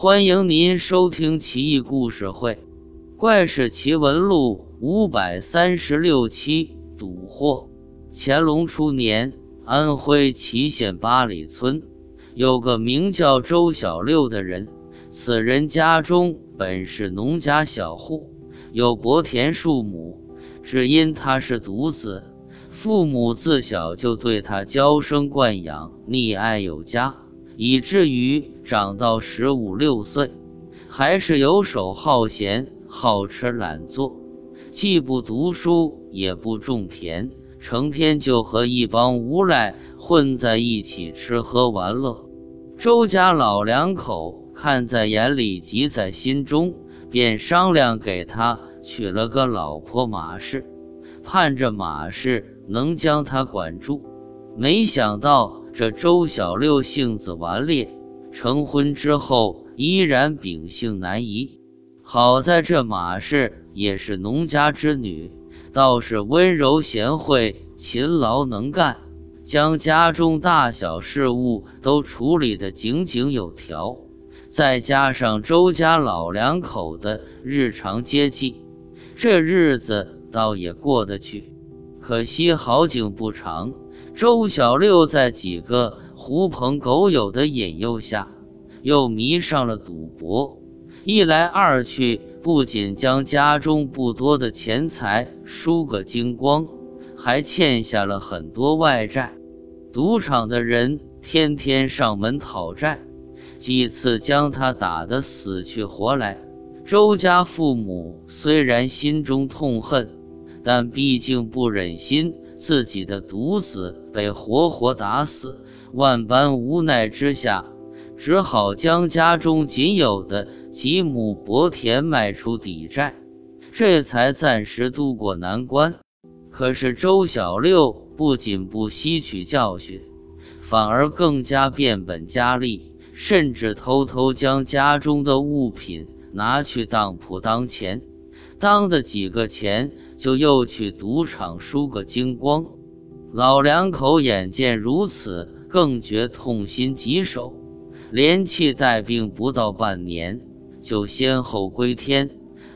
欢迎您收听《奇异故事会·怪事奇闻录》五百三十六期。赌货。乾隆初年，安徽祁县八里村有个名叫周小六的人，此人家中本是农家小户，有薄田数亩。只因他是独子，父母自小就对他娇生惯养，溺爱有加。以至于长到十五六岁，还是游手好闲、好吃懒做，既不读书，也不种田，成天就和一帮无赖混在一起吃喝玩乐。周家老两口看在眼里，急在心中，便商量给他娶了个老婆马氏，盼着马氏能将他管住。没想到。这周小六性子顽劣，成婚之后依然秉性难移。好在这马氏也是农家之女，倒是温柔贤惠、勤劳能干，将家中大小事务都处理得井井有条。再加上周家老两口的日常接济，这日子倒也过得去。可惜好景不长。周小六在几个狐朋狗友的引诱下，又迷上了赌博。一来二去，不仅将家中不多的钱财输个精光，还欠下了很多外债。赌场的人天天上门讨债，几次将他打得死去活来。周家父母虽然心中痛恨，但毕竟不忍心。自己的独子被活活打死，万般无奈之下，只好将家中仅有的几亩薄田卖出抵债，这才暂时渡过难关。可是周小六不仅不吸取教训，反而更加变本加厉，甚至偷偷将家中的物品拿去当铺当钱，当的几个钱。就又去赌场输个精光，老两口眼见如此，更觉痛心疾首，连气带病不到半年，就先后归天。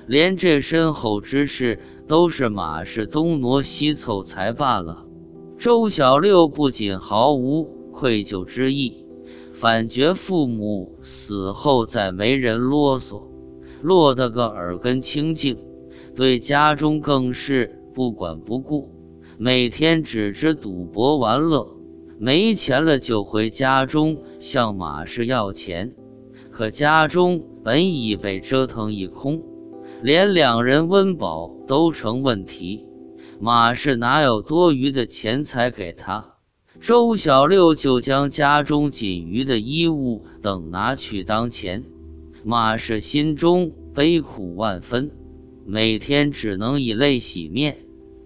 连这身后之事，都是马氏东挪西凑才罢了。周小六不仅毫无愧疚之意，反觉父母死后再没人啰嗦，落得个耳根清净。对家中更是不管不顾，每天只知赌博玩乐，没钱了就回家中向马氏要钱。可家中本已被折腾一空，连两人温饱都成问题，马氏哪有多余的钱财给他？周小六就将家中仅余的衣物等拿去当钱，马氏心中悲苦万分。每天只能以泪洗面，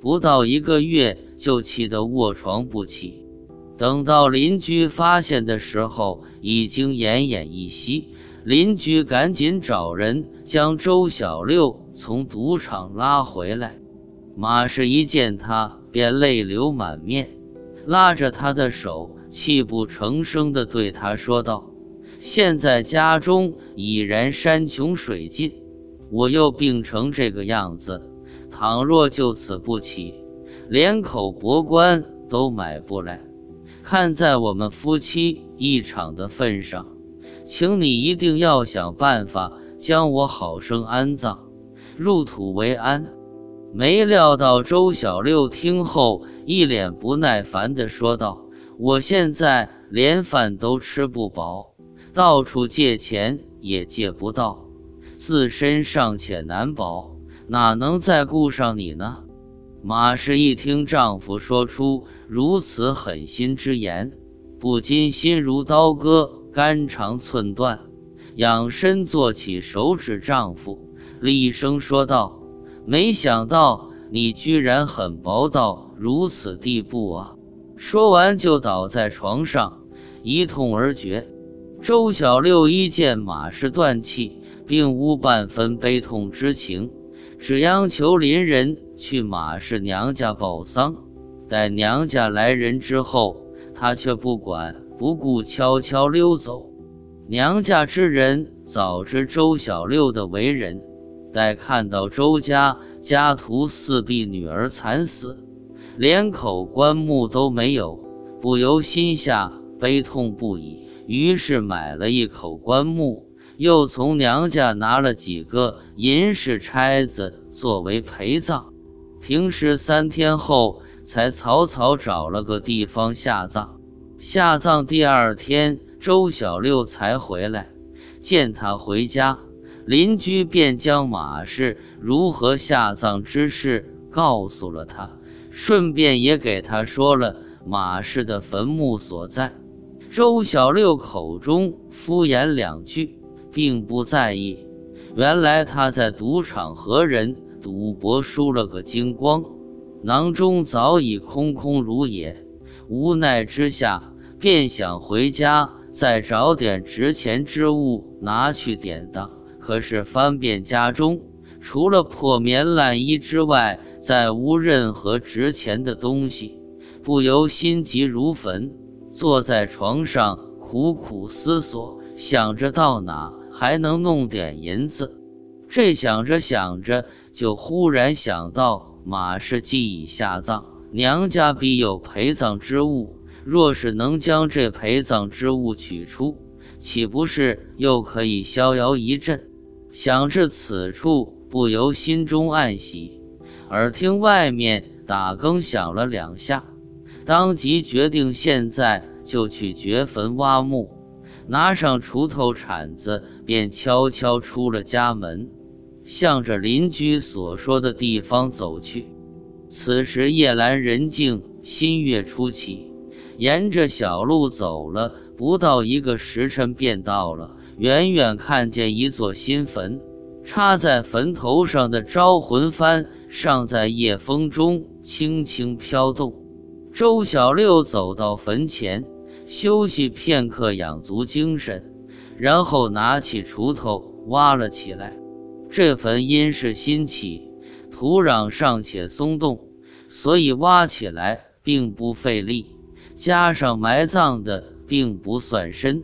不到一个月就气得卧床不起。等到邻居发现的时候，已经奄奄一息。邻居赶紧找人将周小六从赌场拉回来。马氏一见他，便泪流满面，拉着他的手，泣不成声地对他说道：“现在家中已然山穷水尽。”我又病成这个样子，倘若就此不起，连口薄棺都买不来。看在我们夫妻一场的份上，请你一定要想办法将我好生安葬，入土为安。没料到周小六听后，一脸不耐烦地说道：“我现在连饭都吃不饱，到处借钱也借不到。”自身尚且难保，哪能再顾上你呢？马氏一听丈夫说出如此狠心之言，不禁心如刀割，肝肠寸断，仰身坐起，手指丈夫，厉声说道：“没想到你居然狠薄到如此地步啊！”说完就倒在床上，一痛而绝。周小六一见马氏断气。并无半分悲痛之情，只央求邻人去马氏娘家报丧。待娘家来人之后，他却不管不顾，悄悄溜走。娘家之人早知周小六的为人，待看到周家家徒四壁，女儿惨死，连口棺木都没有，不由心下悲痛不已。于是买了一口棺木，又从娘家拿了几个银饰钗子作为陪葬。停尸三天后，才草草找了个地方下葬。下葬第二天，周小六才回来，见他回家，邻居便将马氏如何下葬之事告诉了他，顺便也给他说了马氏的坟墓所在。周小六口中敷衍两句，并不在意。原来他在赌场和人赌博输了个精光，囊中早已空空如也。无奈之下，便想回家再找点值钱之物拿去典当。可是翻遍家中，除了破棉烂衣之外，再无任何值钱的东西，不由心急如焚。坐在床上苦苦思索，想着到哪还能弄点银子。这想着想着，就忽然想到马氏既已下葬，娘家必有陪葬之物。若是能将这陪葬之物取出，岂不是又可以逍遥一阵？想至此处，不由心中暗喜。耳听外面打更响了两下。当即决定，现在就去掘坟挖墓，拿上锄头铲子，便悄悄出了家门，向着邻居所说的地方走去。此时夜阑人静，新月初起，沿着小路走了不到一个时辰，便到了。远远看见一座新坟，插在坟头上的招魂幡尚在夜风中轻轻飘动。周小六走到坟前，休息片刻，养足精神，然后拿起锄头挖了起来。这坟因是新起，土壤尚且松动，所以挖起来并不费力。加上埋葬的并不算深，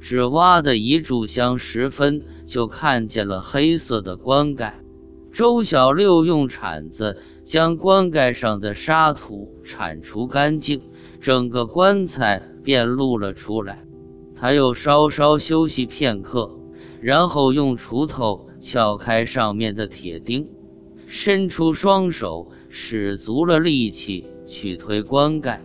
只挖的一炷香时分，就看见了黑色的棺盖。周小六用铲子。将棺盖上的沙土铲除干净，整个棺材便露了出来。他又稍稍休息片刻，然后用锄头撬开上面的铁钉，伸出双手，使足了力气去推棺盖。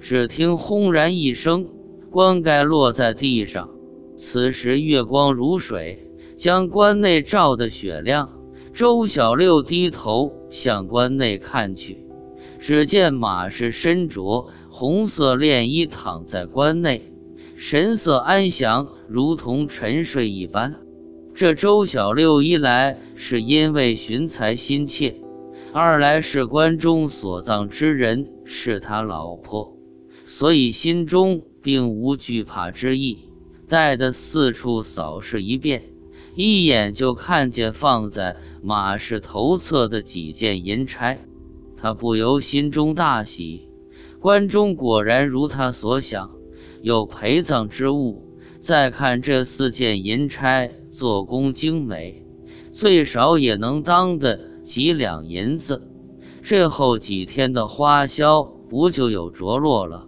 只听轰然一声，棺盖落在地上。此时月光如水，将棺内照得雪亮。周小六低头向棺内看去，只见马氏身着红色殓衣躺在棺内，神色安详，如同沉睡一般。这周小六一来是因为寻财心切，二来是关中所葬之人是他老婆，所以心中并无惧怕之意，带的四处扫视一遍。一眼就看见放在马氏头侧的几件银钗，他不由心中大喜。关中果然如他所想，有陪葬之物。再看这四件银钗，做工精美，最少也能当的几两银子。这后几天的花销不就有着落了？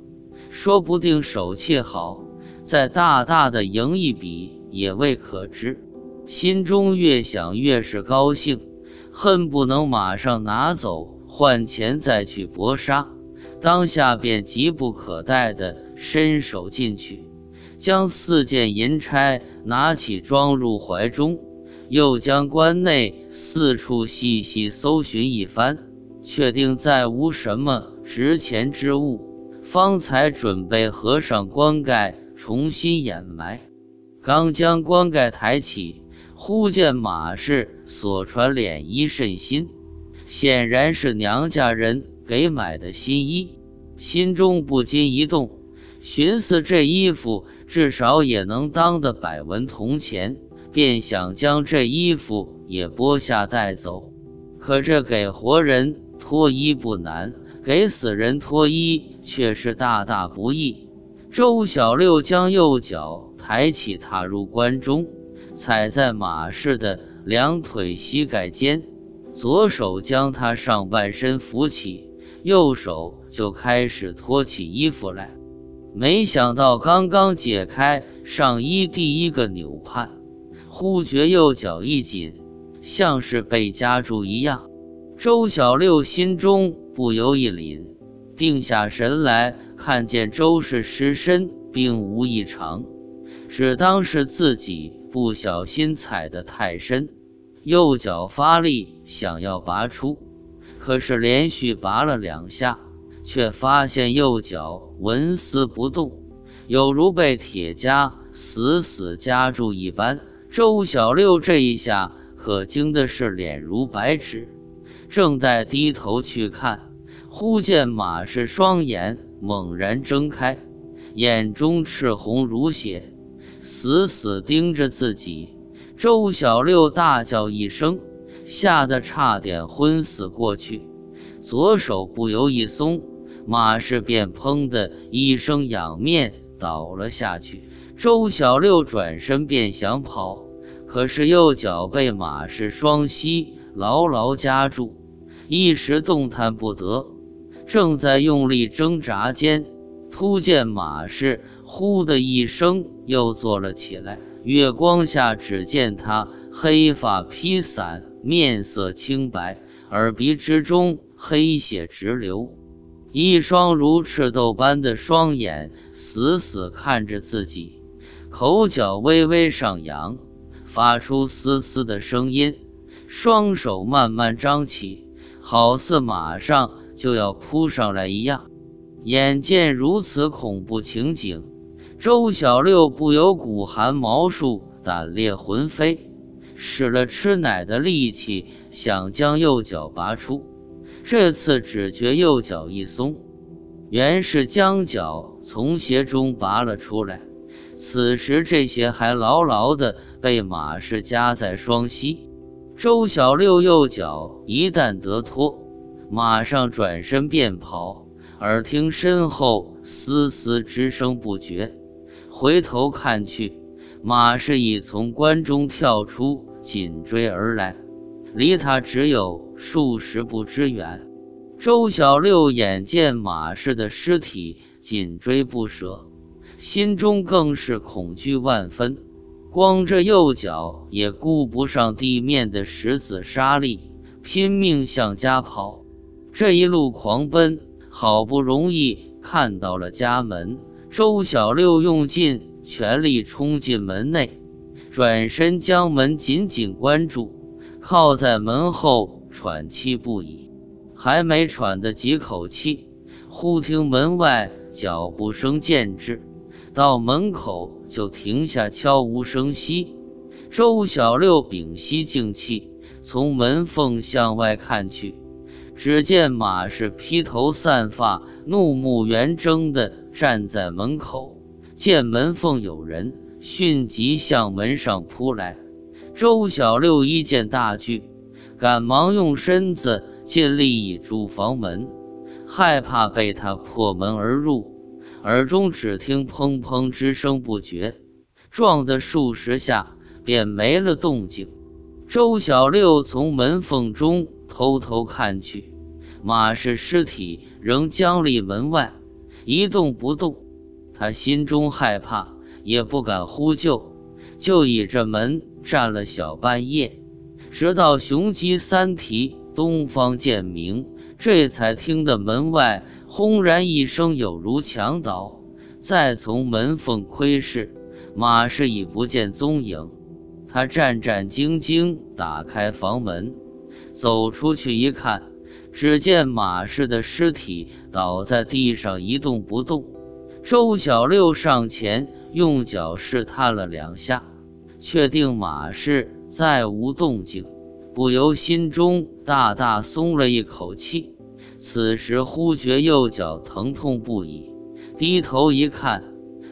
说不定手气好，再大大的赢一笔也未可知。心中越想越是高兴，恨不能马上拿走换钱再去搏杀。当下便急不可待的伸手进去，将四件银钗拿起装入怀中，又将关内四处细细搜寻一番，确定再无什么值钱之物，方才准备合上棺盖重新掩埋。刚将棺盖抬起。忽见马氏所传脸衣甚新，显然是娘家人给买的新衣，心中不禁一动，寻思这衣服至少也能当的百文铜钱，便想将这衣服也剥下带走。可这给活人脱衣不难，给死人脱衣却是大大不易。周小六将右脚。抬起踏入关中，踩在马氏的两腿膝盖间，左手将他上半身扶起，右手就开始脱起衣服来。没想到刚刚解开上衣第一个纽帕，忽觉右脚一紧，像是被夹住一样。周小六心中不由一凛，定下神来，看见周氏尸身并无异常。只当是自己不小心踩得太深，右脚发力想要拔出，可是连续拔了两下，却发现右脚纹丝不动，有如被铁夹死死夹住一般。周小六这一下可惊的是脸如白纸，正待低头去看，忽见马氏双眼猛然睁开，眼中赤红如血。死死盯着自己，周小六大叫一声，吓得差点昏死过去，左手不由一松，马氏便砰的一声仰面倒了下去。周小六转身便想跑，可是右脚被马氏双膝牢牢夹住，一时动弹不得。正在用力挣扎间，突见马氏。呼的一声，又坐了起来。月光下，只见他黑发披散，面色清白，耳鼻之中黑血直流，一双如赤豆般的双眼死死看着自己，口角微微上扬，发出嘶嘶的声音，双手慢慢张起，好似马上就要扑上来一样。眼见如此恐怖情景。周小六不由骨寒毛竖，胆裂魂飞，使了吃奶的力气，想将右脚拔出。这次只觉右脚一松，原是将脚从鞋中拔了出来。此时这鞋还牢牢地被马氏夹在双膝。周小六右脚一旦得脱，马上转身便跑，耳听身后嘶嘶之声不绝。回头看去，马氏已从关中跳出，紧追而来，离他只有数十步之远。周小六眼见马氏的尸体紧追不舍，心中更是恐惧万分，光着右脚也顾不上地面的石子沙砾，拼命向家跑。这一路狂奔，好不容易看到了家门。周小六用尽全力冲进门内，转身将门紧紧关住，靠在门后喘气不已。还没喘得几口气，忽听门外脚步声渐至，到门口就停下，悄无声息。周小六屏息静气，从门缝向外看去，只见马氏披头散发、怒目圆睁的。站在门口，见门缝有人，迅即向门上扑来。周小六一见大惧，赶忙用身子尽力倚住房门，害怕被他破门而入。耳中只听砰砰之声不绝，撞得数十下便没了动静。周小六从门缝中偷偷看去，马氏尸体仍僵立门外。一动不动，他心中害怕，也不敢呼救，就倚着门站了小半夜，直到雄鸡三啼，东方渐明，这才听得门外轰然一声，有如墙倒。再从门缝窥视，马氏已不见踪影。他战战兢兢打开房门，走出去一看。只见马氏的尸体倒在地上一动不动，周小六上前用脚试探了两下，确定马氏再无动静，不由心中大大松了一口气。此时忽觉右脚疼痛不已，低头一看，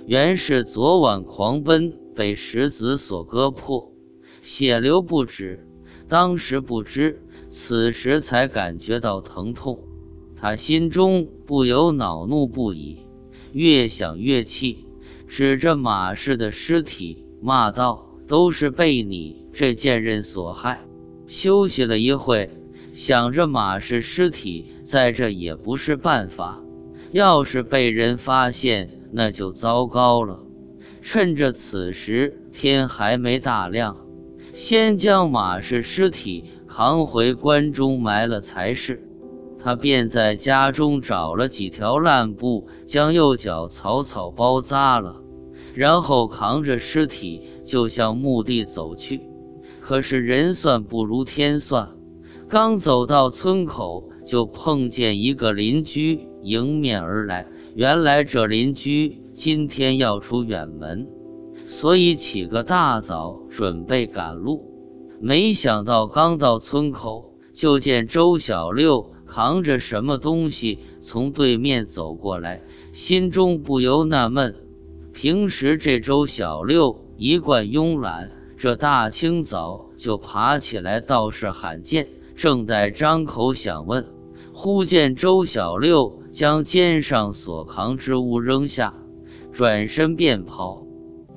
原是昨晚狂奔被石子所割破，血流不止。当时不知。此时才感觉到疼痛，他心中不由恼怒不已，越想越气，指着马氏的尸体骂道：“都是被你这贱人所害。”休息了一会，想着马氏尸体在这也不是办法，要是被人发现，那就糟糕了。趁着此时天还没大亮，先将马氏尸体扛回关中埋了才是。他便在家中找了几条烂布，将右脚草草包扎了，然后扛着尸体就向墓地走去。可是人算不如天算，刚走到村口，就碰见一个邻居迎面而来。原来这邻居今天要出远门，所以起个大早准备赶路。没想到刚到村口，就见周小六。扛着什么东西从对面走过来，心中不由纳闷。平时这周小六一贯慵懒，这大清早就爬起来倒是罕见。正待张口想问，忽见周小六将肩上所扛之物扔下，转身便跑。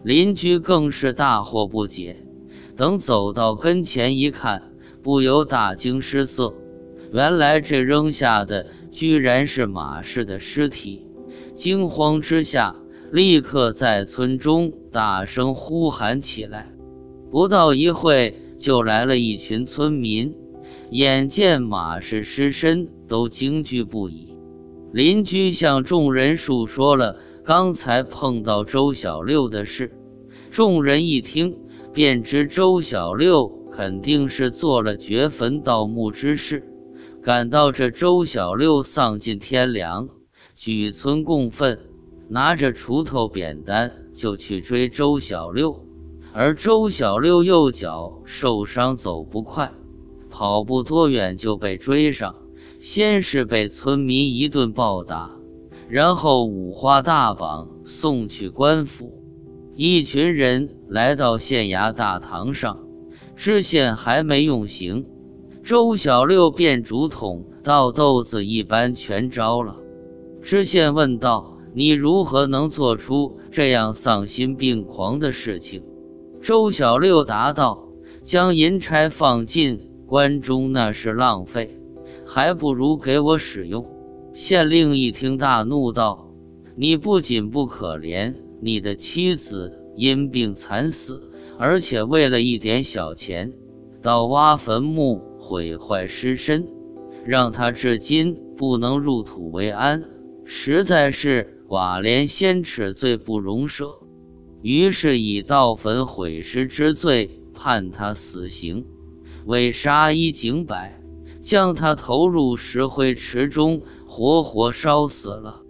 邻居更是大惑不解，等走到跟前一看，不由大惊失色。原来这扔下的居然是马氏的尸体，惊慌之下，立刻在村中大声呼喊起来。不到一会，就来了一群村民，眼见马氏尸身，都惊惧不已。邻居向众人述说了刚才碰到周小六的事，众人一听，便知周小六肯定是做了掘坟盗墓之事。感到这周小六丧尽天良，举村共愤，拿着锄头扁担就去追周小六。而周小六右脚受伤，走不快，跑不多远就被追上。先是被村民一顿暴打，然后五花大绑送去官府。一群人来到县衙大堂上，知县还没用刑。周小六便竹筒倒豆子一般全招了。知县问道：“你如何能做出这样丧心病狂的事情？”周小六答道：“将银钗放进关中那是浪费，还不如给我使用。”县令一听大怒道：“你不仅不可怜你的妻子因病惨死，而且为了一点小钱，到挖坟墓。”毁坏尸身，让他至今不能入土为安，实在是寡廉鲜耻，罪不容赦。于是以盗坟毁尸之罪判他死刑，为杀一儆百，将他投入石灰池中，活活烧死了。